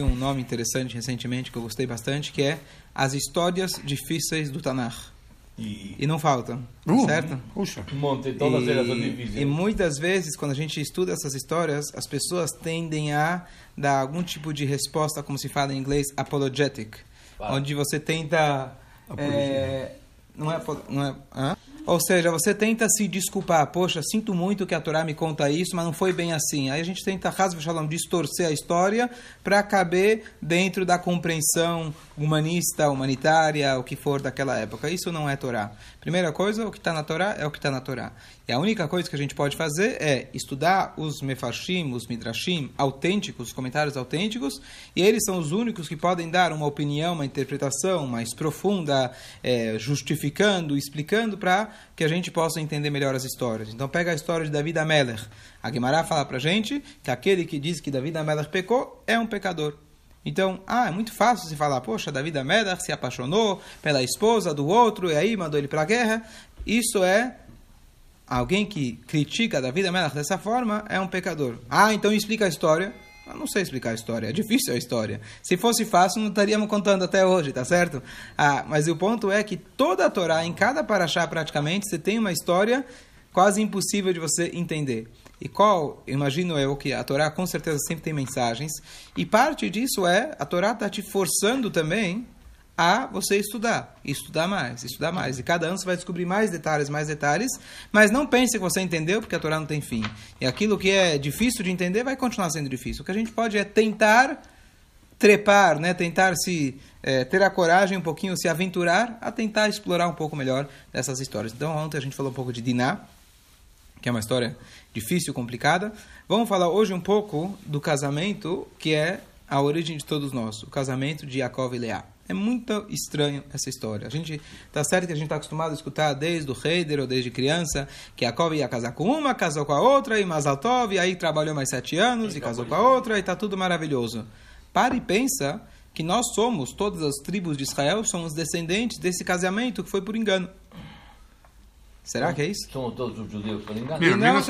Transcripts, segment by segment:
um nome interessante recentemente que eu gostei bastante, que é As Histórias Difíceis do Tanar. E, e não faltam, uh, certo? Puxa. Um monte, todas e, elas são difíceis. E muitas vezes, quando a gente estuda essas histórias, as pessoas tendem a dar algum tipo de resposta, como se fala em inglês, apologetic, onde você tenta... É, não é... Não é hã? Ou seja, você tenta se desculpar. Poxa, sinto muito que a Torá me conta isso, mas não foi bem assim. Aí a gente tenta, Hasbe Shalom, distorcer a história para caber dentro da compreensão humanista, humanitária, o que for daquela época. Isso não é Torá. Primeira coisa, o que está na Torá é o que está na Torá. E a única coisa que a gente pode fazer é estudar os mefarshim, os midrashim autênticos, os comentários autênticos, e eles são os únicos que podem dar uma opinião, uma interpretação mais profunda, é, justificando, explicando para que a gente possa entender melhor as histórias. Então pega a história de David Ameller. A Guimarães fala para a gente que aquele que diz que David Ameller pecou é um pecador. Então, ah, é muito fácil se falar, poxa, David Ameller se apaixonou pela esposa do outro e aí mandou ele para a guerra. Isso é alguém que critica David Ameller dessa forma é um pecador. Ah, então explica a história. Eu não sei explicar a história, é difícil a história. Se fosse fácil, não estaríamos contando até hoje, tá certo? Ah, mas o ponto é que toda a Torá, em cada paraxá praticamente, você tem uma história quase impossível de você entender. E qual, imagino eu, que a Torá com certeza sempre tem mensagens, e parte disso é, a Torá está te forçando também a você estudar, estudar mais, estudar mais. E cada ano você vai descobrir mais detalhes, mais detalhes, mas não pense que você entendeu, porque a Torá não tem fim. E aquilo que é difícil de entender vai continuar sendo difícil. O que a gente pode é tentar trepar, né? tentar se é, ter a coragem um pouquinho, se aventurar a tentar explorar um pouco melhor dessas histórias. Então ontem a gente falou um pouco de Diná, que é uma história difícil, complicada. Vamos falar hoje um pouco do casamento, que é a origem de todos nós, o casamento de Jacob e Leá. É muito estranho essa história. A gente tá certo que a gente está acostumado a escutar desde o Heider ou desde criança que Jacob ia casar com uma, casou com a outra e Mazaltov, e aí trabalhou mais sete anos e casou com a outra e tá tudo maravilhoso. Para e pensa que nós somos, todas as tribos de Israel, somos descendentes desse casamento que foi por engano. Será que é isso? Somos todos os judeus por engano. Mira, menos,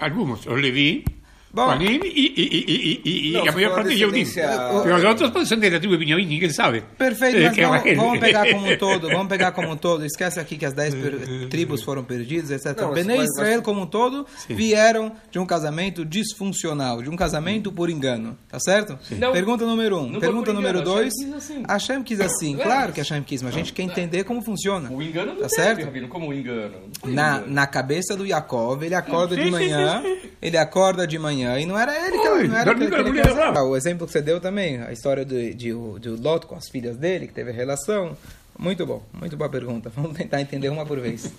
algunos, os Levi, Bom, Panim e, e, e, e, e Não, a maior se for parte de Yehudim. descendência- Pero os outros podem ser da tribo de Benjamim, ninguém sabe. Perfeito, Eh, mas é vamos, vamos pegar como um todo, vamos pegar como um todo. Esquece aqui que as dez per- tribos foram perdidas, etc. Não, mas- Israel como um todo vieram de um casamento disfuncional, de um casamento por engano, tá certo? Não. Pergunta número um. Não foi Pergunta número engano, dois. Hashem quis assim. Hashem quis assim, É. claro que Hashem quis, mas a gente quer entender como funciona. O engano não Tá certo? Rabino, como o engano? Na, engano. na cabeça do Jacob, ele acorda Sim, de sim, manhã, sim, sim. ele acorda de manhã e não era ele que Oi, não era que. O exemplo que você deu também, a história de, de, de Lot com as filhas dele, que teve relação. Muito bom, muito boa pergunta. Vamos tentar entender uma por vez.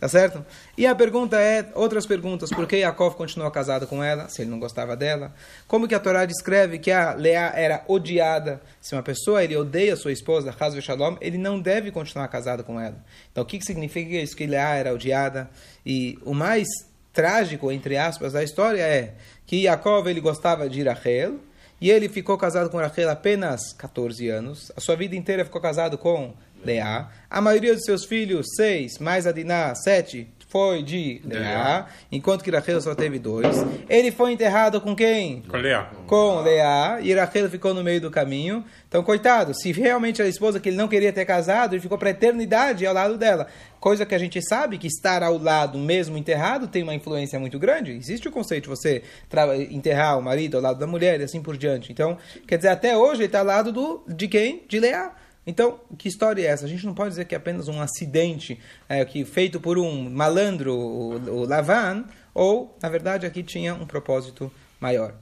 Tá certo? E a pergunta é, outras perguntas, por que Yaakov continuou casado com ela, se ele não gostava dela? Como que a Torá descreve que a Leá era odiada? Se uma pessoa ele odeia sua esposa, Hazve Shalom, ele não deve continuar casado com ela. Então o que, que significa isso? Que Leá era odiada? E o mais trágico, entre aspas, da história é que Yaakov ele gostava de Rachel, e ele ficou casado com Rachel apenas 14 anos. A sua vida inteira ficou casado com Leá. A maioria dos seus filhos, seis, mais a Diná, sete, foi de Leá, enquanto que Rachel só teve dois. Ele foi enterrado com quem? Com Leá. com Leá, e Rachel ficou no meio do caminho. Então, coitado, se realmente era a esposa que ele não queria ter casado, ele ficou para a eternidade ao lado dela. Coisa que a gente sabe que estar ao lado, mesmo enterrado, tem uma influência muito grande. Existe o conceito de você enterrar o marido ao lado da mulher e assim por diante. Então, quer dizer, até hoje ele está ao lado do, de quem? De Leá. Então, que história é essa? A gente não pode dizer que é apenas um acidente é, que feito por um malandro, o, o Lavan, ou, na verdade, aqui tinha um propósito maior.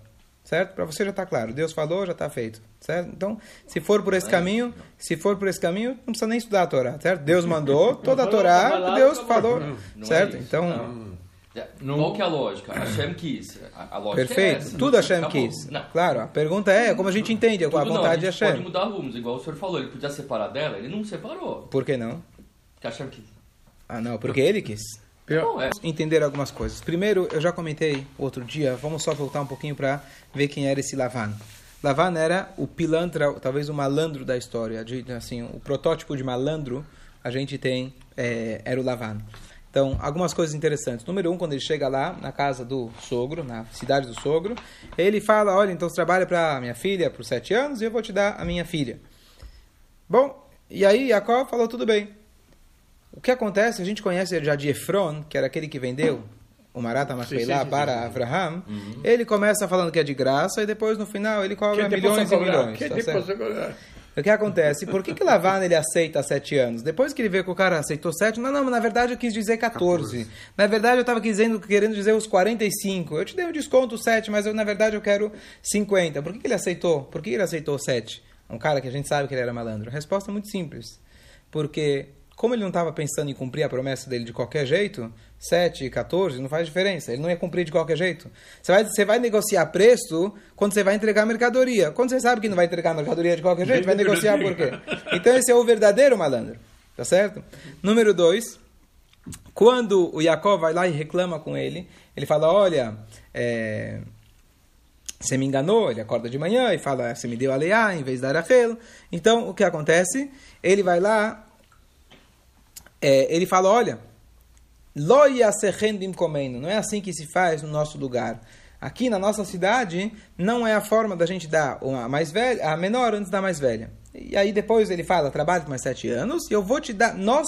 Certo? Para você já está claro. Deus falou, já está feito. Certo? Então, se for por esse caminho, se for por esse caminho, não precisa nem estudar a Torá, certo? Deus mandou, toda a Torá, Deus falou, é certo? isso. Então, É, Qual que é a lógica? Hashem quis. A, a lógica é perfeito. essa. Tudo Hashem Acabou. quis. Não. Claro, a pergunta é como a gente entende a Tudo não, vontade a de gente pode Hashem. mudar rumos, igual o senhor falou. Ele podia separar dela, ele não separou. Por que não? Porque Hashem quis. Ah, não, porque ele quis. Não, é. entender algumas coisas. Primeiro, eu já comentei outro dia, vamos só voltar um pouquinho para ver quem era esse Lavan. Lavan era o pilantra, talvez o malandro da história. De, assim, o protótipo de malandro a gente tem é, era o Lavan. Então, algumas coisas interessantes. Número um, quando ele chega lá, na casa do sogro, na cidade do sogro, ele fala, olha, então você trabalha para minha filha por sete anos e eu vou te dar a minha filha. Bom, e aí Jacó falou, tudo bem. O que acontece, a gente conhece já de Efron, que era aquele que vendeu o Marata Machpelah para Abraham, Uhum. ele começa falando que é de graça e depois no final ele cobra milhões e milhões. Tá O que acontece? Por que, que Lavan ele aceita sete anos? Depois que ele vê que o cara aceitou sete, não, não, na verdade eu quis dizer 14. Na verdade eu estava querendo, dizer os 45. Eu te dei um desconto 7, mas eu, na verdade eu quero 50. Por que, que ele aceitou? Por que ele aceitou 7? Um cara que a gente sabe que ele era malandro. A resposta é muito simples. Porque, como ele não estava pensando em cumprir a promessa dele de qualquer jeito, 7 e 14 não faz diferença. Ele não ia cumprir de qualquer jeito. Você vai, você vai negociar preço quando você vai entregar mercadoria. Quando você sabe que não vai entregar mercadoria de qualquer jeito, vai negociar por quê? Então esse é o verdadeiro malandro. Tá certo? Número 2. Quando o Jacó vai lá e reclama com ele, ele fala, olha... É, você me enganou, ele acorda de manhã e fala, você me deu a Leá em vez da Rachel. Então, o que acontece? Ele vai lá, é, ele fala, olha, Lo yasehendim komenu, não é assim que se faz no nosso lugar. Aqui na nossa cidade, não é a forma da gente dar a mais velha, a menor antes da mais velha. E aí depois ele fala, trabalhe mais sete anos, e eu vou te dar, nós,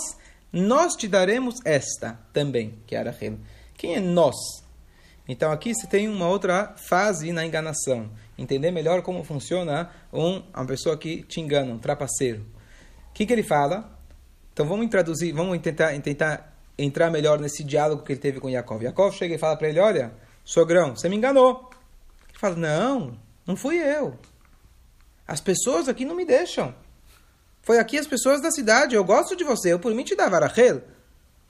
nós te daremos esta também, que é a Rachel. Quem é nós? Então aqui você tem uma outra fase na enganação. Entender melhor como funciona um, uma pessoa que te engana, um trapaceiro. O que, que ele fala? Então vamos traduzir, vamos tentar, tentar entrar melhor nesse diálogo que ele teve com Yaakov. Yaakov chega e fala para ele, olha, sogrão, você me enganou. Ele fala, não, não fui eu. As pessoas aqui não me deixam. Foi aqui as pessoas da cidade, eu gosto de você, eu por mim te dava Rachel.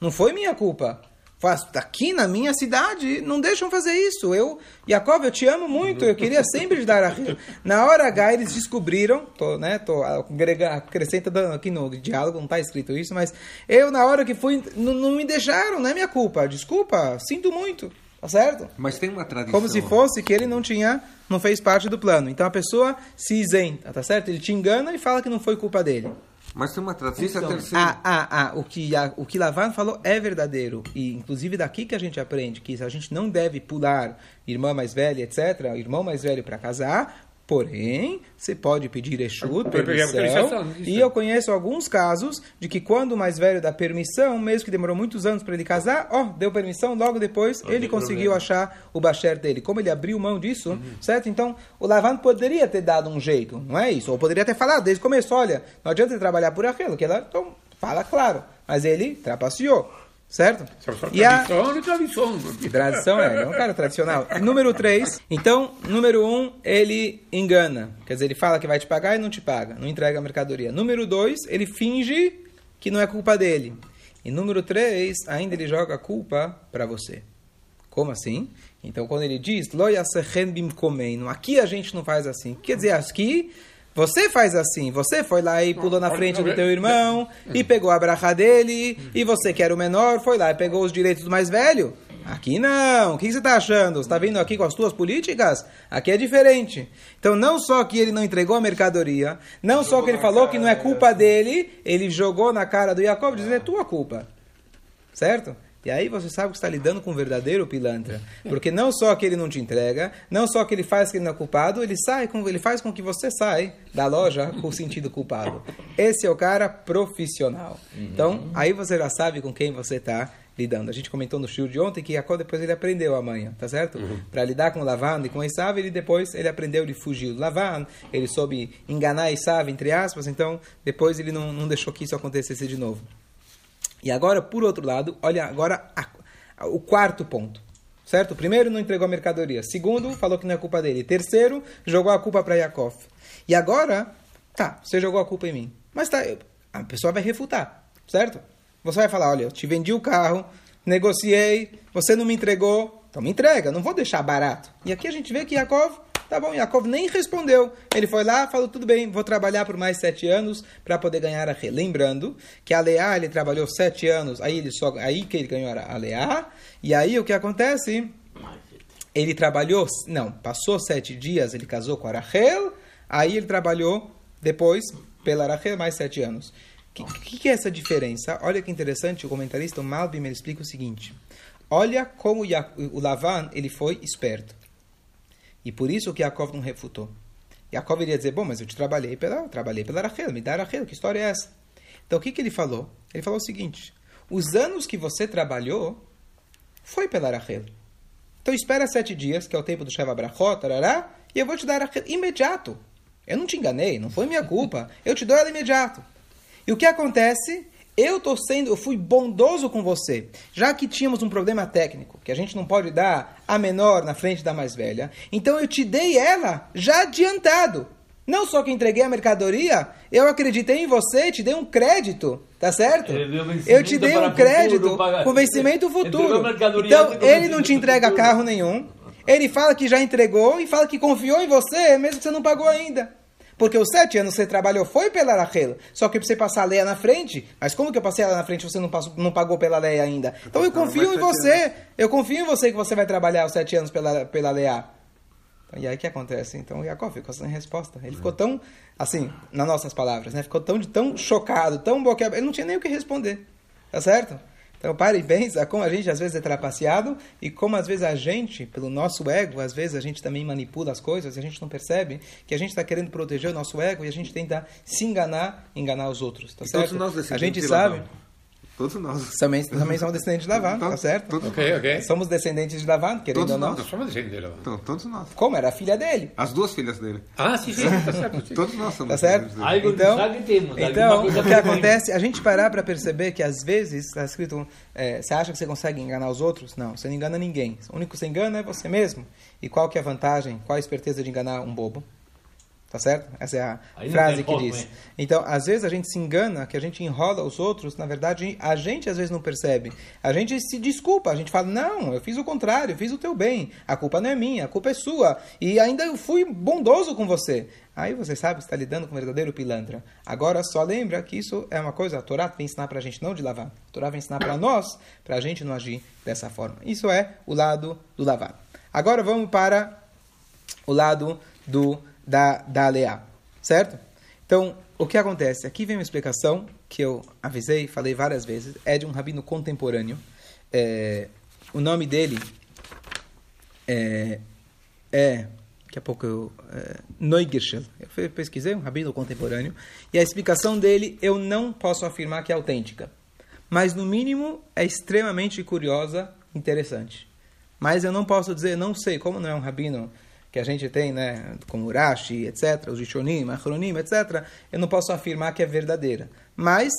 Não foi minha culpa. Faz, aqui na minha cidade não deixam fazer isso. Eu, Jacob, eu te amo muito. Eu queria sempre te dar a Na hora H eles descobriram, tô, né, tô acrescentando aqui no diálogo, não está escrito isso, mas eu na hora que fui não, não me deixaram, não é minha culpa. Desculpa, sinto muito. Tá certo? Mas tem uma tradição. Como se fosse que ele não tinha, não fez parte do plano. Então a pessoa se isenta, tá certo? Ele te engana e fala que não foi culpa dele. Mas tem uma tradição. Isso é Então, terceira. ah, ah, ah, o que, a, o que Lavan falou é verdadeiro. E, inclusive, daqui que a gente aprende que a gente não deve pular irmã mais velha, etc., irmão mais velho para casar, porém, você pode pedir Exu, Pode pedir permissão. E eu conheço alguns casos de que quando o mais velho dá permissão, mesmo que demorou muitos anos para ele casar, ó, deu permissão, logo depois ele conseguiu achar o Bacher dele. Como ele abriu mão disso, Uhum. certo? Então, o Lavan poderia ter dado um jeito, não é isso? Ou poderia ter falado desde o começo, olha, não adianta ele trabalhar por aquilo, que ela, então, fala claro. Mas ele trapaceou, certo? Só só E a tradição, tradição. tradição é, ele é um cara tradicional. Número 3, então, número 1, um, ele engana. Quer dizer, ele fala que vai te pagar e não te paga, não entrega a mercadoria. Número 2, ele finge que não é culpa dele. E número 3, ainda ele joga a culpa para você. Como assim? Então, quando ele diz, "Lo yasechem bimkomeinu", aqui a gente não faz assim. Quer dizer, aqui você faz assim. Você foi lá e pulou na frente do teu irmão e pegou a bracha dele. E você, que era o menor, foi lá e pegou os direitos do mais velho. Aqui não. O que você está achando? Você está vindo aqui com as tuas políticas? Aqui é diferente. Então, não só que ele não entregou a mercadoria, não só que ele falou que não é culpa dele, ele jogou na cara do Jacob dizendo é tua culpa. Certo? E aí você sabe que está lidando com um verdadeiro pilantra. Porque não só que ele não te entrega, não só que ele faz que ele não é culpado, ele sai com, ele faz com que você sai da loja com o sentido culpado. Esse é o cara profissional. Então, aí você já sabe com quem você está lidando. A gente comentou no show de ontem que Jacó depois ele aprendeu a manhã, tá certo? Para lidar com Lavan e com Esav, ele depois ele aprendeu, ele fugiu do Lavan, ele soube enganar Esav, entre aspas, então depois ele não, não deixou que isso acontecesse de novo. E agora, por outro lado, olha agora a- a- o quarto ponto. Certo? Primeiro não entregou a mercadoria. Segundo, falou que não é culpa dele. Terceiro, jogou a culpa para Yaakov. E agora, tá, você jogou a culpa em mim. Mas tá, eu- a pessoa vai refutar, certo? Você vai falar, olha, eu te vendi o carro, negociei, você não me entregou, então me entrega, não vou deixar barato. E aqui a gente vê que Yaakov, tá bom, Yaakov nem respondeu. Ele foi lá, falou, tudo bem, vou trabalhar por mais sete anos para poder ganhar a Rê. Lembrando que a Leá, ele trabalhou sete anos, aí, ele só, aí que ele ganhou a Leá, e aí o que acontece? Ele trabalhou, não, passou sete dias, ele casou com a Rachel, aí ele trabalhou depois pela Rachel mais sete anos. que, que, que é essa diferença? Olha que interessante, o comentarista o Malbim explica o seguinte. Olha como o o Lavan ele foi esperto. E por isso que Yaakov não refutou. Yaakov iria dizer, bom, mas eu te trabalhei pela, trabalhei pela Rachel, me dá Rachel, que história é essa? Então o que, que ele falou? Ele falou o seguinte, os anos que você trabalhou foi pela Rachel. Então espera sete dias, que é o tempo do Sheva Brachot, e eu vou te dar Rachel imediato. Eu não te enganei, não foi minha culpa. Eu te dou ela imediato. E o que acontece? Eu tô sendo, eu fui bondoso com você. Já que tínhamos um problema técnico, que a gente não pode dar a menor na frente da mais velha, então eu te dei ela já adiantado. Não só que entreguei a mercadoria, eu acreditei em você, te dei um crédito, tá certo? Eu te dei um crédito com vencimento futuro. Então, ele não te entrega carro nenhum. Ele fala que já entregou e fala que confiou em você, mesmo que você não pagou ainda. Porque os sete anos que você trabalhou foi pela Rachel. Só que você passar a Leia na frente. Mas como que eu passei ela na frente e você não, passou, não pagou pela Leia ainda? Então eu confio em você. Eu confio em você que você vai trabalhar os sete anos pela, pela Leia. Então, e aí o que acontece? Então o Yaakov ficou sem resposta. Ele ficou tão, assim, nas nossas palavras, né? Ficou tão, tão chocado, tão boquiaberto. Ele não tinha nem o que responder. Tá certo? Então pare e pensa como a gente às vezes é trapaceado e como às vezes a gente, pelo nosso ego, às vezes a gente também manipula as coisas e a gente não percebe que a gente está querendo proteger o nosso ego e a gente tenta se enganar, enganar os outros. Tá E todos certo? nós a gente sabe. Labão. Todos nós. Também, também somos descendentes de Lavan, tá certo? Todos, Ok, ok. Somos descendentes de Lavan, querendo Todos ou não. nós. Nós somos descendentes dela. então, todos nós. Como? Era a filha dele. As duas filhas dele. Ah, sim, sim, tá certo. Sim. Todos nós somos Tá certo? dele. Algo Então, então, então o que acontece, a gente parar para perceber que às vezes está escrito, é, você acha que você consegue enganar os outros? Não, você não engana ninguém. O único que você engana é você mesmo. E qual que é a vantagem, qual a esperteza de enganar um bobo? Tá certo? Essa é a Aí frase que diz. hein? Então, às vezes a gente se engana, que a gente enrola os outros, na verdade, a gente às vezes não percebe. A gente se desculpa, a gente fala, não, eu fiz o contrário, eu fiz o teu bem, a culpa não é minha, a culpa é sua, e ainda eu fui bondoso com você. Aí você sabe que está lidando com um verdadeiro pilantra. Agora, só lembra que isso é uma coisa, a Torá vem ensinar para a gente não de lavar, a Torá vem ensinar para nós, para a gente não agir dessa forma. Isso é o lado do lavar. Agora vamos para o lado do da, da Leá, certo? Então, o que acontece? Aqui vem uma explicação que eu avisei, falei várias vezes, é de um rabino contemporâneo. É, o nome dele é, é daqui a pouco eu, é. Eu pesquisei, um rabino contemporâneo, e a explicação dele eu não posso afirmar que é autêntica, mas no mínimo é extremamente curiosa, interessante. Mas eu não posso dizer, não sei, como não é um rabino que a gente tem, né, como Urashi, etc., os Rishonim, Achronim, etc., eu não posso afirmar que é verdadeira. Mas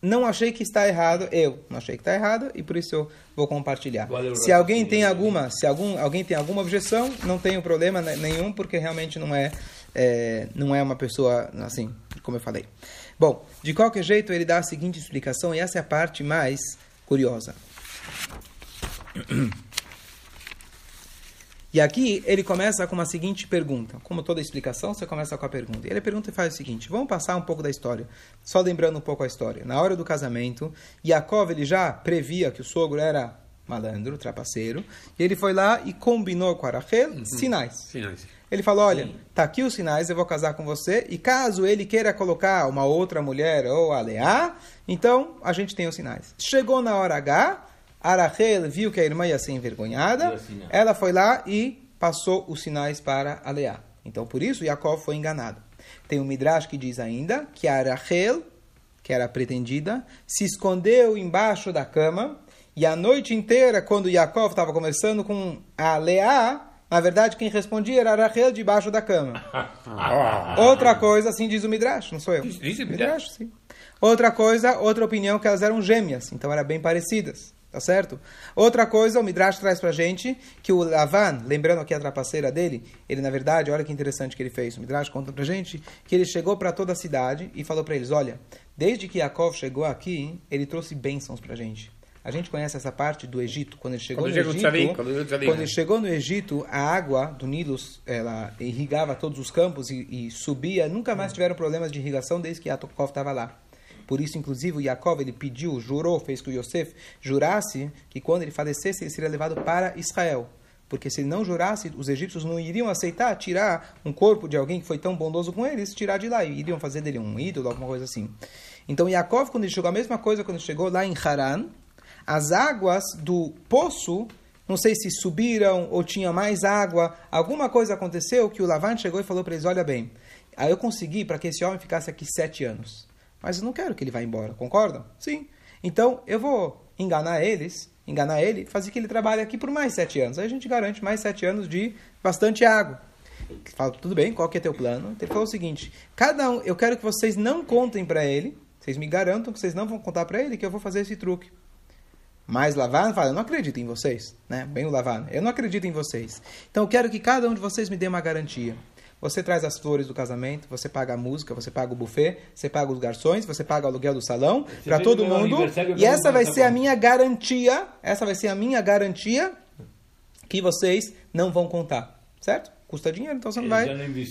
não achei que está errado, eu não achei que está errado, e por isso eu vou compartilhar. Valeu, Se alguém tem alguma, se algum, alguém tem alguma objeção, não tenho problema ne- nenhum, porque realmente não é, é, não é uma pessoa assim, como eu falei. Bom, de qualquer jeito, ele dá a seguinte explicação, e essa é a parte mais curiosa. E aqui ele começa com uma seguinte pergunta. Como toda explicação, você começa com a pergunta. E ele pergunta e faz o seguinte: vamos passar um pouco da história. Só lembrando um pouco a história. Na hora do casamento, Yaakov ele já previa que o sogro era malandro, trapaceiro. E ele foi lá e combinou com a Rachel sinais. Sinais. Ele falou: Olha, tá aqui os sinais, eu vou casar com você. E caso ele queira colocar uma outra mulher ou a Leá, então a gente tem os sinais. Chegou na hora H, a Rachel viu que a irmã ia ser envergonhada. Sinal. Ela foi lá e passou os sinais para a Leá. Então por isso Jacob foi enganado. Tem um Midrash que diz ainda que a Rachel, que era pretendida, se escondeu embaixo da cama. E a noite inteira, quando Jacob estava conversando com a Leá, na verdade quem respondia era a Rachel debaixo da cama. Outra coisa, assim diz o Midrash, não sou eu. Diz- diz o Midrash, sim. Outra coisa, outra opinião, que elas eram gêmeas, então eram bem parecidas, tá certo? Outra coisa, o Midrash traz pra gente que o Lavan, lembrando aqui a trapaceira dele, ele na verdade, olha que interessante que ele fez, o Midrash conta pra gente que ele chegou para toda a cidade e falou para eles, olha, desde que Yaakov chegou aqui, ele trouxe bênçãos pra gente. A gente conhece essa parte do Egito, quando ele chegou Quando no Egito, quando quando né? ele chegou no Egito, a água do Nilo ela irrigava todos os campos e, e subia. Nunca mais tiveram problemas de irrigação desde que Yaakov estava lá. Por isso, inclusive, o Yaakov ele pediu, jurou, fez que o Yosef jurasse que quando ele falecesse ele seria levado para Israel. Porque se ele não jurasse, os egípcios não iriam aceitar tirar um corpo de alguém que foi tão bondoso com eles, tirar de lá. E iriam fazer dele um ídolo, alguma coisa assim. Então Yaakov, quando ele chegou, a mesma coisa quando ele chegou lá em Haran, as águas do poço, não sei se subiram ou tinha mais água, alguma coisa aconteceu que o Lavan chegou e falou para eles, olha bem, aí eu consegui para que esse homem ficasse aqui sete anos. Mas eu não quero que ele vá embora, concordam? Sim. Então eu vou enganar eles, enganar ele, fazer que ele trabalhe aqui por mais sete anos. Aí a gente garante mais sete anos de bastante água. Fala, tudo bem, qual que é teu plano? Ele falou o seguinte, cada um, eu quero que vocês não contem para ele, vocês me garantam que vocês não vão contar para ele que eu vou fazer esse truque. Mas Lavan fala, eu não acredito em vocês, né? Bem o Lavan, eu não acredito em vocês. Então eu quero que cada um de vocês me dê uma garantia. Você traz as flores do casamento, você paga a música, você paga o buffet, você paga os garçons, você paga o aluguel do salão para todo mundo. E essa vai ser a minha garantia, essa vai ser a minha garantia que vocês não vão contar, certo? Custa dinheiro, então você não vai.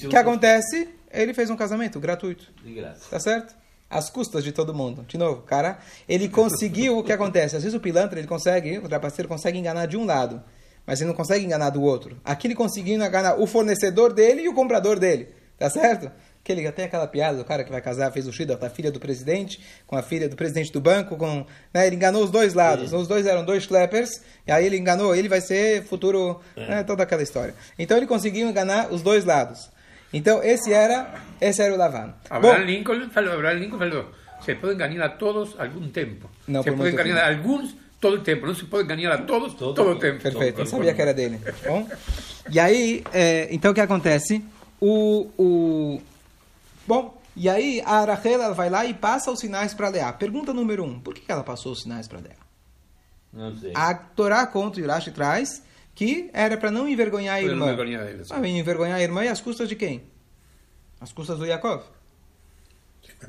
O que acontece? Ele fez um casamento gratuito. De graça. Tá certo? Às custas de todo mundo. De novo, cara, ele conseguiu o que acontece. Às vezes o pilantra, ele consegue, o trapaceiro consegue enganar de um lado, mas ele não consegue enganar do outro. Aqui ele conseguiu enganar o fornecedor dele e o comprador dele. Tá certo? Que ele tem aquela piada do cara que vai casar, fez o shida com a filha do presidente, com a filha do presidente do banco, com, né, ele enganou os dois lados. Os dois eram dois clappers, e aí ele enganou, ele vai ser futuro, né, toda aquela história. Então ele conseguiu enganar os dois lados. Então esse era, esse era o Lavan. Abraham Lincoln falou, Abraham Lincoln falou, se puede engañar a todos algún tiempo. No, se por puede mucho engañar a algunos todo el tiempo. No se puede engañar a todos Todo todo, el el tiempo. Perfeito, eu sabia que era dele. Bom, e aí, é, então o que acontece? O, o, bom, e aí a Rachel ela vai lá e passa os sinais para Leá. Pergunta número um, por que ela passou os sinais para Leá? Não sei. A Torá conta, o Urashi traz, que era para não envergonhar a Para não irmã. envergonhar ele, sim. Ah, envergonhar a irmã e às custas de quem? Às custas do Yaakov.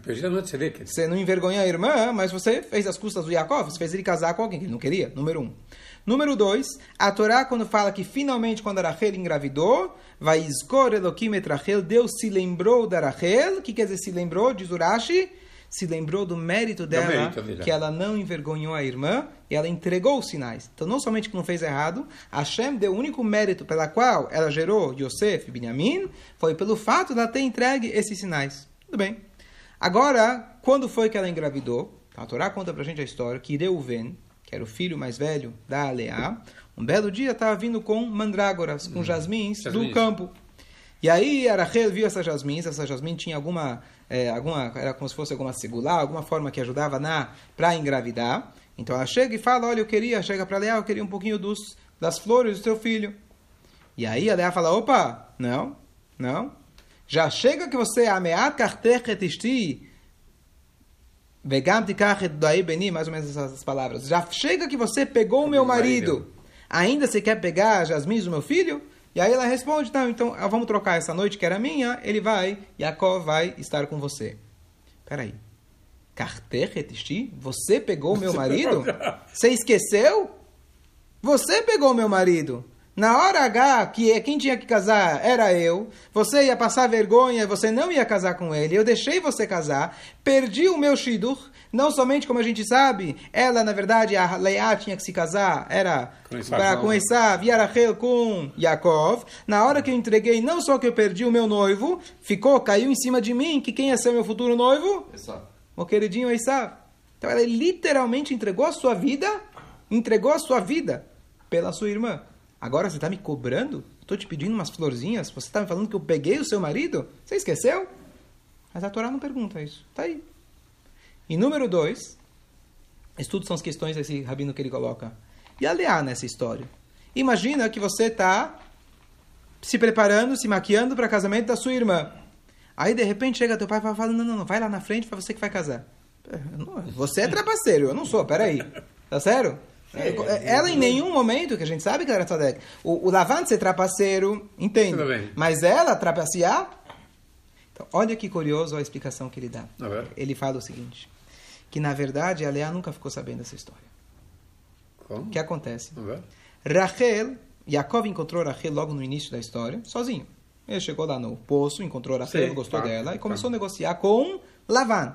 Es Tzedek. Você não envergonha a irmã, mas você fez as custas do Yaakov, você fez ele casar com alguém que ele não queria. Número um. Número dois, a Torá, quando fala que finalmente, quando a Rachel engravidou, vai escor Elohim et Rachel, Deus se lembrou da Rachel. O que quer dizer se lembrou? Diz Urashi. Se lembrou do mérito dela, mérito dela. que ela não envergonhou a irmã e ela entregou os sinais. Então, não somente que não fez errado, Hashem deu o único mérito pela qual ela gerou Yosef e Binyamin, foi pelo fato de ela ter entregue esses sinais. Tudo bem. Agora, quando foi que ela engravidou? A Torá conta pra gente a história que Reuven, que era o filho mais velho da Leá, um belo dia estava vindo com mandrágoras, com jasmins, do campo. E aí a Rachel viu essas jasmins, essa jasmim tinha alguma, é, alguma, era como se fosse alguma segular, alguma forma que ajudava na para engravidar. Então ela chega e fala, olha, eu queria, chega para Leá, eu queria um pouquinho dos, das flores do seu filho. E aí a Leá fala, opa, não, não, já chega que você ameat kartechet ishti, vegam tikachet daí beni, mais ou menos essas palavras. Já chega que você pegou o meu marido. Ainda você quer pegar as jasmins do meu filho? E aí ela responde, não, então ah, vamos trocar essa noite que era minha, ele vai, Jacó vai estar com você. Peraí. Kartechet ishti? Você pegou o meu marido? Você esqueceu? Você pegou meu marido. Na hora H, que é quem tinha que casar era eu, você ia passar vergonha, você não ia casar com ele, eu deixei você casar, perdi o meu shidur, não somente como a gente sabe, ela na verdade, a Leá tinha que se casar, era Com Esav. para com Esav, e a Rachel com Yaakov, na hora que eu entreguei, não só que eu perdi o meu noivo, ficou, caiu em cima de mim, que quem ia ser meu futuro noivo? Exato. o queridinho Esav. Então ela literalmente entregou a sua vida, entregou a sua vida pela sua irmã. Agora você está me cobrando? Estou te pedindo umas florzinhas? Você está me falando que eu peguei o seu marido? Você esqueceu? Mas a Torá não pergunta isso. Está aí. E número dois, estudos são as questões desse rabino que ele coloca. E a Leá nessa história. Imagina que você está se preparando, se maquiando para casamento da sua irmã. Aí de repente chega teu pai e fala: não, não, não, vai lá na frente para você que vai casar. É, Você é trapaceiro, eu não sou, peraí. Tá sério? Ela em nenhum momento, que a gente sabe que ela era tzadek. O, o Lavante ser trapaceiro, entende. Mas ela trapacear? Então, olha que curioso a explicação que ele dá. Ele fala o seguinte, que na verdade a Leá nunca ficou sabendo dessa história. ¿Cómo? O que acontece? Rachel, Yaakov encontrou Rachel logo no início da história, sozinho. Ele chegou lá no poço, encontrou Rachel, Sim, gostou claro, dela e começou claro. a negociar com Lavan.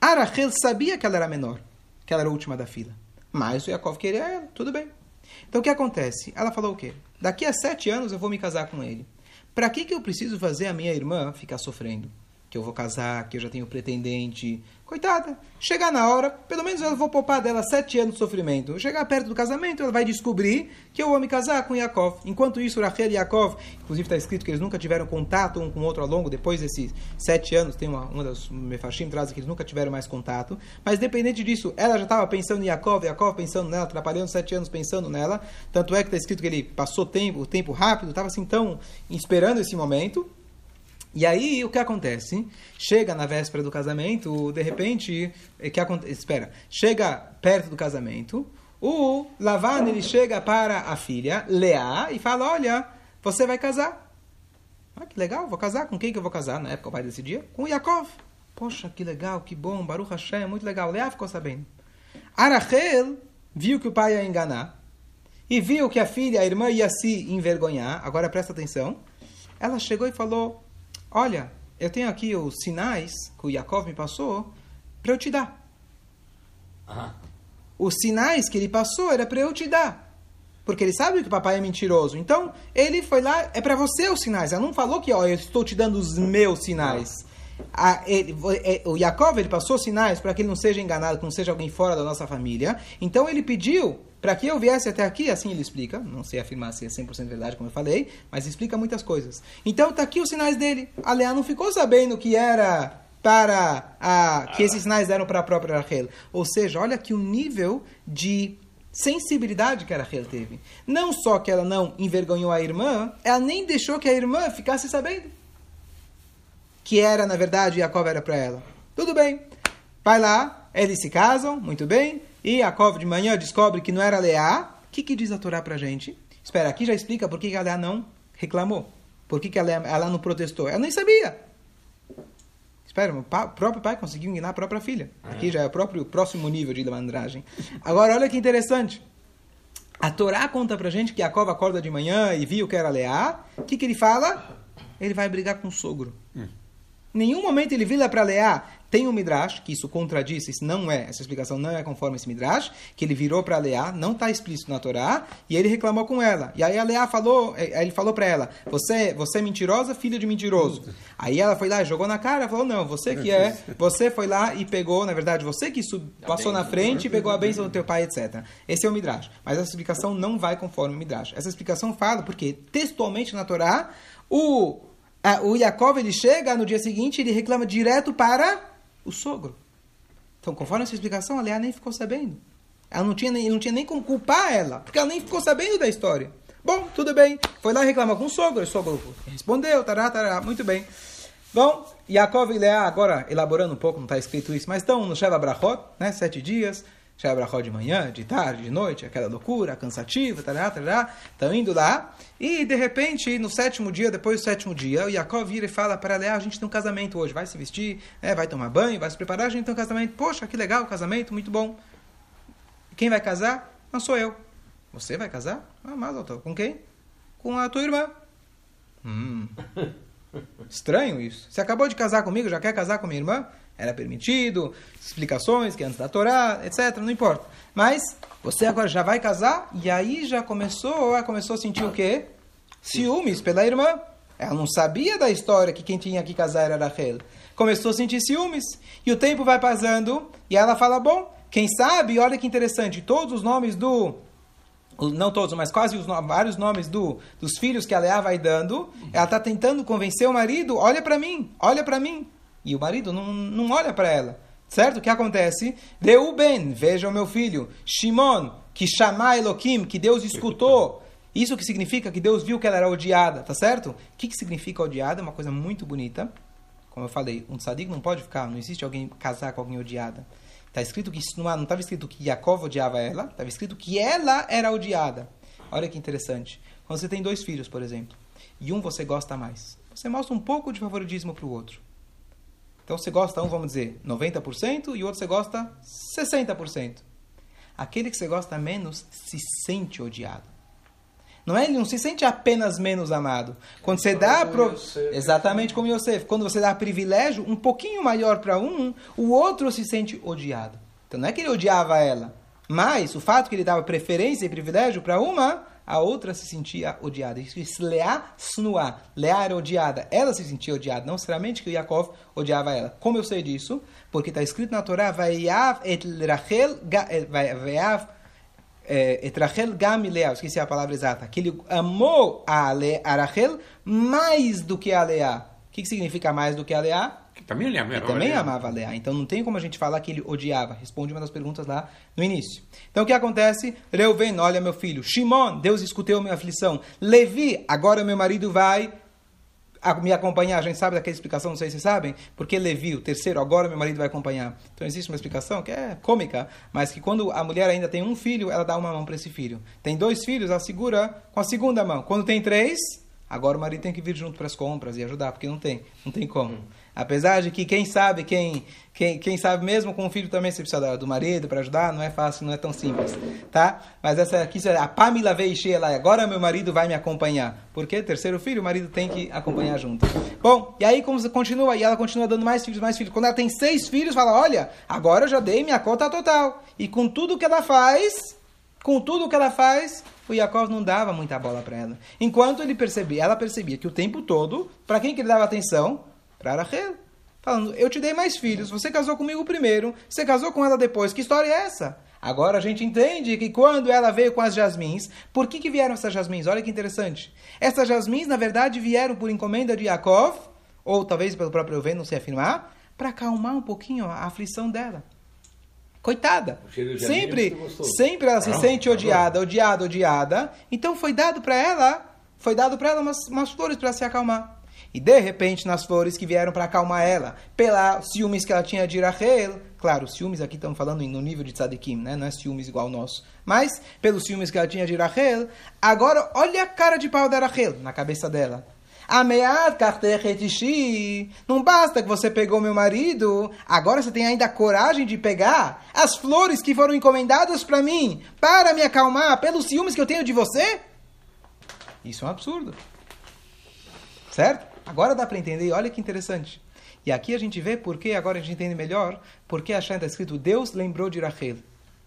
A Rachel sabia que ela era menor, que ela era a última da fila. Mas o Yaakov queria ela, tudo bem. Então o que acontece? Ela falou o quê? Daqui a sete anos eu vou me casar com ele. Para que, que eu preciso fazer a minha irmã ficar sofrendo? Que eu vou casar, que eu já tenho pretendente. Coitada, chegar na hora, pelo menos eu vou poupar dela sete anos de sofrimento. Chegar perto do casamento, ela vai descobrir que eu vou me casar com Yaakov. Enquanto isso, Rachel e Yaakov, inclusive está escrito que eles nunca tiveram contato um com o outro ao longo, depois desses sete anos, tem uma, uma das Mefashim traz que eles nunca tiveram mais contato. Mas dependente disso, ela já estava pensando em Yaakov, Yaakov pensando nela, atrapalhando sete anos pensando nela. Tanto é que está escrito que ele passou tempo, o tempo rápido, estava assim tão esperando esse momento. E aí, o que acontece? Chega na véspera do casamento, de repente, que acontece? Espera, chega perto do casamento, o Lavan ele chega para a filha, Leá, e fala: Olha, você vai casar. Ah, que legal, vou casar. Com quem que eu vou casar? Na época o pai decidia. Com Yaakov. Poxa, que legal, que bom, Baruch Hashem, muito legal. Leá ficou sabendo. Arachel viu que o pai ia enganar e viu que a filha, a irmã, ia se envergonhar. Agora presta atenção. Ela chegou e falou: Olha, eu tenho aqui os sinais que o Yaakov me passou para eu te dar. Ah, Os sinais que ele passou era para eu te dar. Porque ele sabe que o papai é mentiroso. Então, ele foi lá, é para você os sinais. Ela não falou que, ó, eu estou te dando os meus sinais. A- ele- é, o Yaakov, ele passou sinais para que ele não seja enganado, que não seja alguém fora da nossa família. Então, ele pediu para que eu viesse até aqui, assim ele explica. Não sei afirmar se é 100% verdade, como eu falei, mas explica muitas coisas. Então, tá aqui os sinais dele. A Leá não ficou sabendo que era para a, que esses sinais eram para a própria Rachel. Ou seja, olha que o nível de sensibilidade que a Rachel teve. Não só que ela não envergonhou a irmã, ela nem deixou que a irmã ficasse sabendo que era, na verdade, Jacob era para ela. Tudo bem. Vai lá, eles se casam, muito bem, e Jacob de manhã descobre que não era Leá. O que, que diz a Torá pra gente? Espera, aqui já explica por que que a Leá não reclamou. Por que, que a Leá, ela não protestou. Ela nem sabia. Espera, o pa- o próprio pai conseguiu enganar a própria filha. Aqui já é o próprio próximo nível de malandragem. Agora, olha que interessante. A Torá conta pra gente que Jacob acorda de manhã e viu que era Leá. O que, que ele fala? Ele vai brigar com o sogro. Em nenhum momento ele vira para Leá. Tem um Midrash, que isso contradiz, isso não é, essa explicação não é conforme esse Midrash, que ele virou para Leá, não está explícito na Torá, e ele reclamou com ela. E aí a Leá falou, aí ele falou para ela, você, você é mentirosa, filha de mentiroso. Aí ela foi lá, jogou na cara, falou, não, você que é, você foi lá e pegou, na verdade, você que sub- passou na frente e pegou a bênção do teu pai, etc. Esse é o Midrash. Mas essa explicação não vai conforme o Midrash. Essa explicação fala, porque textualmente na Torá, o ah, o Yaakov ele chega no dia seguinte ele reclama direto para o sogro. Então, conforme essa explicação, a Leá nem ficou sabendo. Ela não tinha nem, não tinha nem como culpar ela, porque ela nem ficou sabendo da história. Bom, tudo bem. Foi lá reclamar com o sogro, o sogro respondeu, tará, tará, muito bem. Bom, Yaakov e Leá, agora elaborando um pouco, não está escrito isso, mas estão no Sheva Brachot, né, sete dias, Sheva Brachot de manhã, de tarde, de noite, aquela loucura, cansativa, tará, tará, estão indo lá, e de repente, no sétimo dia, depois do sétimo dia, o Yaakov vira e fala para Leá, a gente tem um casamento hoje, vai se vestir, né, vai tomar banho, vai se preparar, a gente tem um casamento, poxa, que legal, casamento, muito bom. Quem vai casar? Não sou eu. Você vai casar? Ah, mas eu tô. Com quem? Com a tua irmã. Hum. Estranho isso. Você acabou de casar comigo, já quer casar com minha irmã? Era permitido, explicações que antes da Torá, etc. Não importa. Mas você agora já vai casar e aí já começou, ela começou a sentir o quê? Ciúmes pela irmã. Ela não sabia da história que quem tinha que casar era Rachel. Começou a sentir ciúmes. E o tempo vai passando e ela fala: Bom, quem sabe, olha que interessante, todos os nomes do não todos, mas quase os vários nomes do, dos filhos que a Leá vai dando, ela está tentando convencer o marido, olha para mim, olha para mim. E o marido não, não olha para ela. Certo? O que acontece? Reuben, veja o meu filho. Shimon, que chamar Elohim, que Deus escutou. Isso que significa que Deus viu que ela era odiada, tá certo? O que, que significa odiada? É uma coisa muito bonita. Como eu falei, um tzadik não pode ficar, não existe alguém casar com alguém odiada. Está escrito que isso não estava escrito que Yaakov odiava ela, estava escrito que ela era odiada. Olha que interessante. Quando você tem dois filhos, por exemplo, e um você gosta mais, você mostra um pouco de favoritismo para o outro. Então você gosta um, vamos dizer, 90% e o outro você gosta 60%. Aquele que você gosta menos se sente odiado. Não é? Ele não se sente apenas menos amado. Quando você dá pro... exatamente como Yosef, quando você dá privilégio um pouquinho maior para um, o outro se sente odiado. Então não é que ele odiava ela, Mas o fato que ele dava preferência e privilégio para uma, a outra se sentia odiada. Isso é Leá Snuá. Leá era odiada. Ela se sentia odiada. Não necessariamente que Yaakov odiava ela. Como eu sei disso? Porque está escrito na Torá, Vayav et Rachel, eh, Vayav eh, et Rachel gam Leá. Esqueci a palavra exata. Que ele amou a, Le, a Rachel mais do que a Leá. O que, que significa mais do que a Leá? Que também ele amava. Ele também amava a Leá. Então não tem como a gente falar que ele odiava. Responde uma das perguntas lá no início. Então o que acontece? Reuven, olha meu filho. Shimon, Deus escutou minha aflição. Levi, agora meu marido vai me acompanhar. A gente sabe daquela explicação, não sei se vocês sabem. Porque Levi, o terceiro, agora meu marido vai acompanhar. Então existe uma explicação que é cômica, mas que quando a mulher ainda tem um filho, ela dá uma mão para esse filho. Tem dois filhos, ela segura com a segunda mão. Quando tem três, agora o marido tem que vir junto para as compras e ajudar, porque não tem, não tem como. Apesar de que quem sabe, quem, quem, quem sabe mesmo com o filho também se precisa do marido para ajudar, não é fácil, não é tão simples, tá? Mas essa aqui, a Pamela veio lá, agora meu marido vai me acompanhar. Porque terceiro filho, o marido tem que acompanhar junto. Bom, e aí como continua, e ela continua dando mais filhos, mais filhos. Quando ela tem seis filhos, fala, olha, agora eu já dei minha conta total. E com tudo que ela faz, com tudo que ela faz, o Yaakov não dava muita bola para ela. Enquanto ele percebia, ela percebia que o tempo todo, para quem que ele dava atenção? para Rachel. Falando, eu te dei mais filhos, você casou comigo primeiro, você casou com ela depois, que história é essa? Agora a gente entende que quando ela veio com as jasmins, por que, que vieram essas jasmins? Olha que interessante. Essas jasmins, na verdade, vieram por encomenda de Yaakov, ou talvez pelo próprio Euven, não sei afirmar, para acalmar um pouquinho a aflição dela. Coitada. Sempre, sempre ela se sente odiada, odiada, odiada. Então foi dado para ela, foi dado para ela umas, umas flores para se acalmar. E de repente, nas flores que vieram para acalmar ela, pela ciúmes que ela tinha de Rachel, claro, ciúmes aqui estamos falando no nível de tzadikim, né? não é ciúmes igual ao nosso, mas pelos ciúmes que ela tinha de Rachel, agora olha a cara de pau da Rachel na cabeça dela. Amead Não basta que você pegou meu marido, agora você tem ainda a coragem de pegar as flores que foram encomendadas para mim, para me acalmar pelos ciúmes que eu tenho de você? Isso é um absurdo. Certo? Agora dá para entender, olha que interessante. E aqui a gente vê porque, agora a gente entende melhor, porque a está escrito Deus lembrou de Rachel.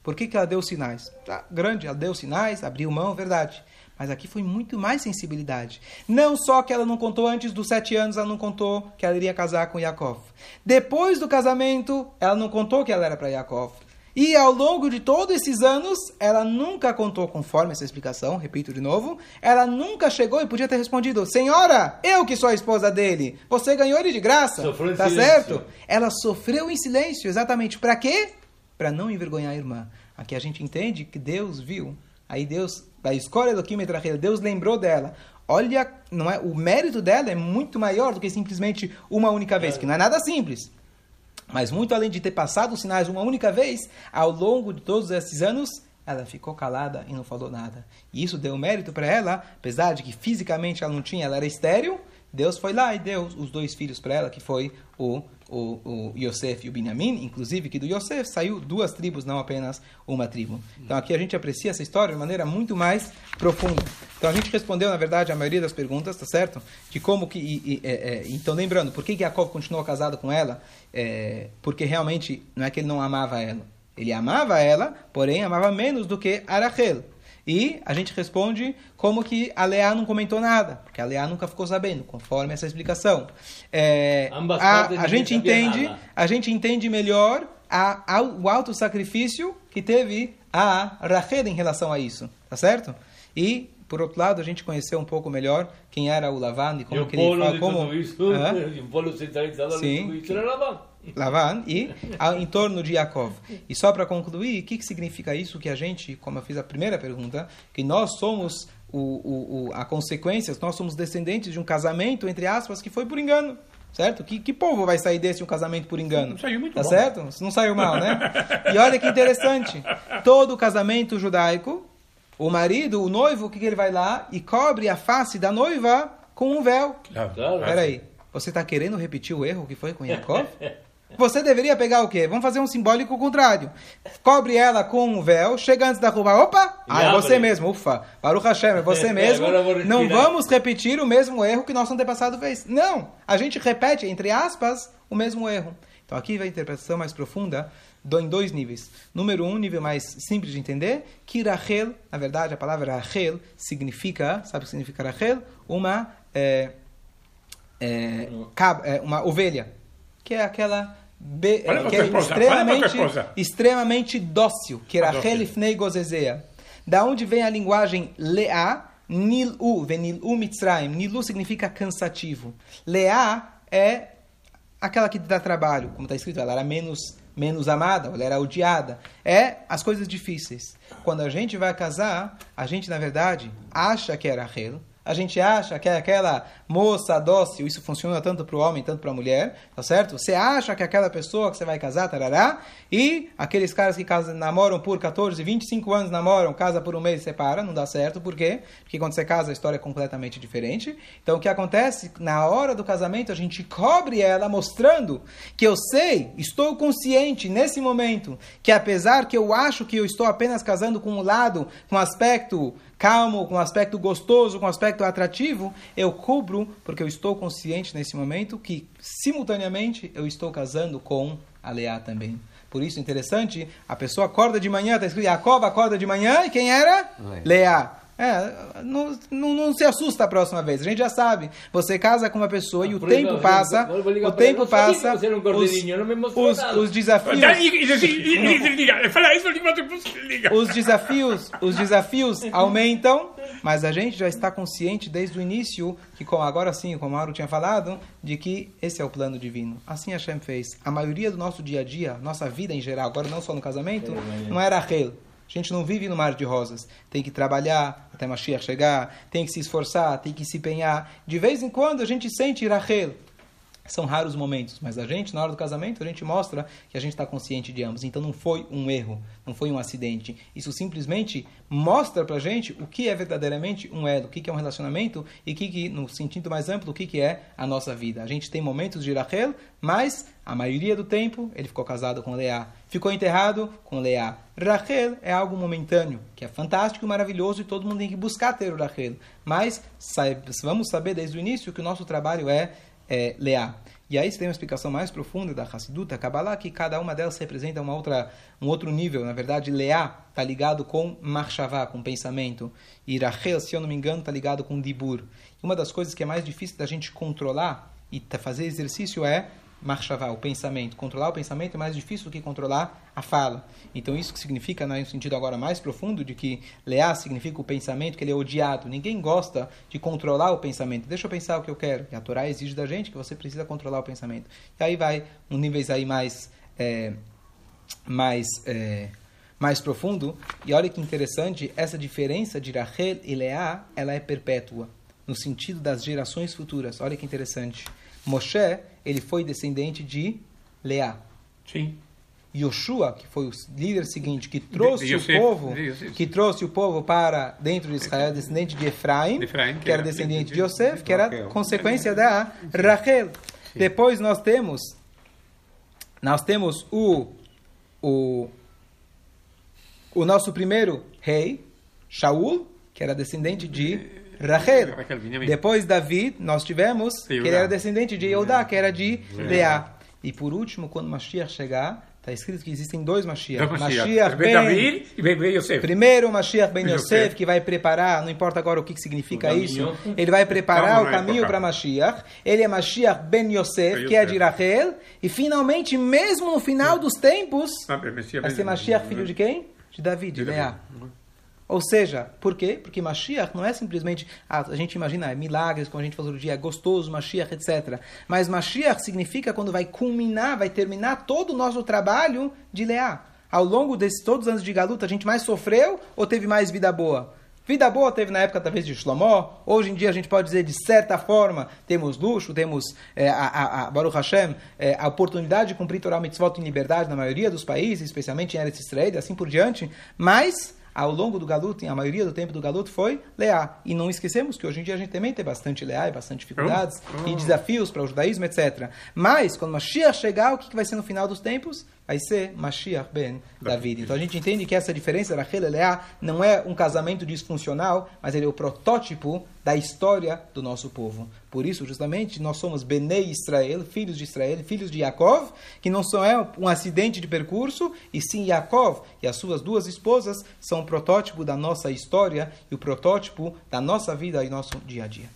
Por que, que ela deu sinais? Tá, grande, ela deu sinais, abriu mão, verdade. Mas aqui foi muito mais sensibilidade. Não só que ela não contou antes dos sete anos, ela não contou que ela iria casar com Yaakov. Depois do casamento, ela não contou que ela era para Yaakov. E ao longo de todos esses anos, ela nunca contou conforme essa explicação, repito de novo, ela nunca chegou e podia ter respondido: Senhora, eu que sou a esposa dele, você ganhou ele de graça. Sofreu tá silêncio. certo? Ela sofreu em silêncio, exatamente. Para quê? Para não envergonhar a irmã. Aqui a gente entende que Deus viu. Aí Deus, a escolha do Kimetrachel, Deus lembrou dela. Olha, não é, o mérito dela é muito maior do que simplesmente uma única vez, é. que não é nada simples. Mas muito além de ter passado os sinais uma única vez, ao longo de todos esses anos, ela ficou calada e não falou nada. E isso deu mérito para ela, apesar de que fisicamente ela não tinha, ela era estéril. Deus foi lá e deu os dois filhos para ela, que foi o, o, o Yosef e o Binyamin, inclusive que do Yosef saiu duas tribos, não apenas uma tribo. Então aqui a gente aprecia essa história de maneira muito mais profunda. Então a gente respondeu, na verdade, a maioria das perguntas, tá certo? De como que... E, e, é, então lembrando, por que Jacob continuou casado com ela? É, porque realmente não é que ele não amava ela. Ele amava ela, porém amava menos do que Arachel. E a gente responde como que a Leá não comentou nada, porque a Leá nunca ficou sabendo, conforme essa explicação. É, a, a gente entende, a gente entende melhor a, a, o alto sacrifício que teve a Rachel em relação a isso, tá certo? E por outro lado, a gente conheceu um pouco melhor quem era o Lavan e como e que ele fala como isso, o polo centralizado Sim. era Lavan. Lavan e a, em torno de Yaakov. E só para concluir, o que, que significa isso que a gente, como eu fiz a primeira pergunta, que nós somos o, o, o, a consequência, nós somos descendentes de um casamento, entre aspas, que foi por engano. Certo? Que, que povo vai sair desse um casamento por engano? Não saiu muito Tá bom. certo? Não saiu mal, né? e olha que interessante. Todo casamento judaico, o marido, o noivo, o que, que ele vai lá? E cobre a face da noiva com um véu. Claro. Peraí, você está querendo repetir o erro que foi com Yaakov? Você deveria pegar o quê? Vamos fazer um simbólico contrário. Cobre ela com um véu, chega antes da rua, opa! Ah, é você mesmo, ufa, Baruch Hashem, é você mesmo. Não vamos repetir o mesmo erro que nosso antepassado fez. Não, a gente repete, entre aspas, o mesmo erro. Então aqui vai a interpretação mais profunda em dois níveis. Número um, nível mais simples de entender, que Rachel, na verdade a palavra Rachel significa, sabe o que significa Rachel? Uma, é, é, cab- é, uma ovelha, que é aquela be- com que é esposa, extremamente, extremamente dócil, que Ah, Rachel dócil. Ifnei Gozezeia. Da onde vem a linguagem Leá, Nilu, Venilu Mitzrayim. Nilu significa cansativo. Leá é aquela que dá trabalho, como está escrito, ela era menos menos amada, ela era odiada. É as coisas difíceis. Quando a gente vai casar, a gente na verdade acha que é Rachel, a gente acha que aquela moça dócil, isso funciona tanto para o homem, tanto para a mulher, tá certo? Você acha que aquela pessoa que você vai casar, tarará, e aqueles caras que casam, namoram por 14, 25 anos, namoram, casa por um mês e separa, não dá certo, por quê? Porque quando você casa a história é completamente diferente. Então o que acontece? Na hora do casamento a gente cobre ela mostrando que eu sei, estou consciente nesse momento, que apesar que eu acho que eu estou apenas casando com um lado, com um aspecto calmo, com um aspecto gostoso, com um aspecto atrativo, eu cubro porque eu estou consciente nesse momento que simultaneamente eu estou casando com a Leá também. Por isso, interessante, a pessoa acorda de manhã, está escrito Jacob acorda de manhã, e quem era? Leá. É, não, não, não se assusta a próxima vez, a gente já sabe. Você casa com uma pessoa e o Por isso, tempo eu- passa, vou o tempo passa, você era um os, cordeirinho, não me mostrou os, nada. os desafios... E- e- e- e- os desafios, os desafios aumentam, mas a gente já está consciente desde o início que, como agora sim, como o Mauro tinha falado, de que esse é o plano divino. Assim Hashem fez. A maioria do nosso dia a dia, nossa vida em geral, agora não só no casamento, não era Rachel. A gente não vive no mar de rosas. Tem que trabalhar até Mashiach chegar, tem que se esforçar, tem que se empenhar. De vez em quando a gente sente Rachel. São raros momentos, mas a gente, na hora do casamento, a gente mostra que a gente está consciente de ambos. Então não foi um erro, não foi um acidente. Isso simplesmente mostra pra gente o que é verdadeiramente um elo, o que é um relacionamento e o que, no sentido mais amplo, o que, que é a nossa vida. A gente tem momentos de Rachel, mas a maioria do tempo ele ficou casado com Leá. Ficou enterrado com Leá. Rachel é algo momentâneo, que é fantástico maravilhoso e todo mundo tem que buscar ter o Rachel. Mas vamos saber desde o início que o nosso trabalho é é, Leá. E aí você tem uma explicação mais profunda da Hassiduta, Kabbalah, que cada uma delas representa uma outra, um outro nível. Na verdade, Leá está ligado com Marshavá, com pensamento. E Rachel, se eu não me engano, está ligado com Dibur. Uma das coisas que é mais difícil da gente controlar e ta- fazer exercício é Marshavá, o pensamento. Controlar o pensamento é mais difícil do que controlar a fala. Então isso que significa, né, no sentido agora mais profundo, de que Leá significa o pensamento, que ele é odiado. Ninguém gosta de controlar o pensamento. Deixa eu pensar o que eu quero. E a Torá exige da gente que você precisa controlar o pensamento. E aí vai um níveis aí mais... é, mais é, mais profundo. E olha que interessante, essa diferença de Rachel e Leá, ela é perpétua, no sentido das gerações futuras. Olha que interessante. Moshe, ele foi descendente de Leá. Sim. Yoshua, que foi o líder seguinte, que trouxe de o Yosef, povo, de que trouxe o povo para dentro de Israel, descendente de Efraim, De Efraim, que que era era descendente de de- Yosef, que era Raquel. consequência da Rachel. Depois nós temos nós temos o o o nosso primeiro rei, Shaul, que era descendente de Rachel. Depois David, nós tivemos que ele era descendente de Eudá, que era de Leá. E por último, quando Mashiach chegar, está escrito que existem dois Mashiach. Então, Mashiach. Mashiach Vem ben David e vem vem Yosef. Primeiro, o Mashiach Ben Ben Yosef, Yosef. que vai preparar, não importa agora o que, que significa O isso, caminho. ele vai preparar Calma, o é caminho para Mashiach. Ele é Mashiach Ben Yosef, Ben que é de Yosef. Rachel. E finalmente, mesmo no final dos tempos, Ah, vai ser Ben- Mashiach filho de quem? De David, de De Leá. Ou seja, por quê? Porque Mashiach não é simplesmente, ah, a gente imagina, é milagres, como a gente falou no dia, é gostoso, Mashiach, etc. Mas Mashiach significa quando vai culminar, vai terminar todo o nosso trabalho de Leá. Ao longo desses todos os anos de Galuta, a gente mais sofreu ou teve mais vida boa? Vida boa teve na época, talvez, de Shlomo. Hoje em dia, a gente pode dizer, de certa forma, temos luxo, temos, é, a, a, Baruch Hashem, é, a oportunidade de cumprir Torah Mitzvot em liberdade na maioria dos países, especialmente em Eretz Israel e assim por diante. Mas, ao longo do Galut, a maioria do tempo do Galut foi Leá. E não esquecemos que hoje em dia a gente também tem bastante Leá e bastante dificuldades Oh, oh. e desafios para o judaísmo, etc. Mas, quando Mashiach chegar, o que vai ser no final dos tempos? Vai ser Mashiach ben David. Então a gente entende que essa diferença, Rachel e Leá, não é um casamento disfuncional, mas ele é o protótipo da história do nosso povo. Por isso, justamente, nós somos Benei Israel, filhos de Israel, filhos de Yaakov, que não só é um acidente de percurso, e sim Yaakov e as suas duas esposas são o protótipo da nossa história e o protótipo da nossa vida e nosso dia a dia.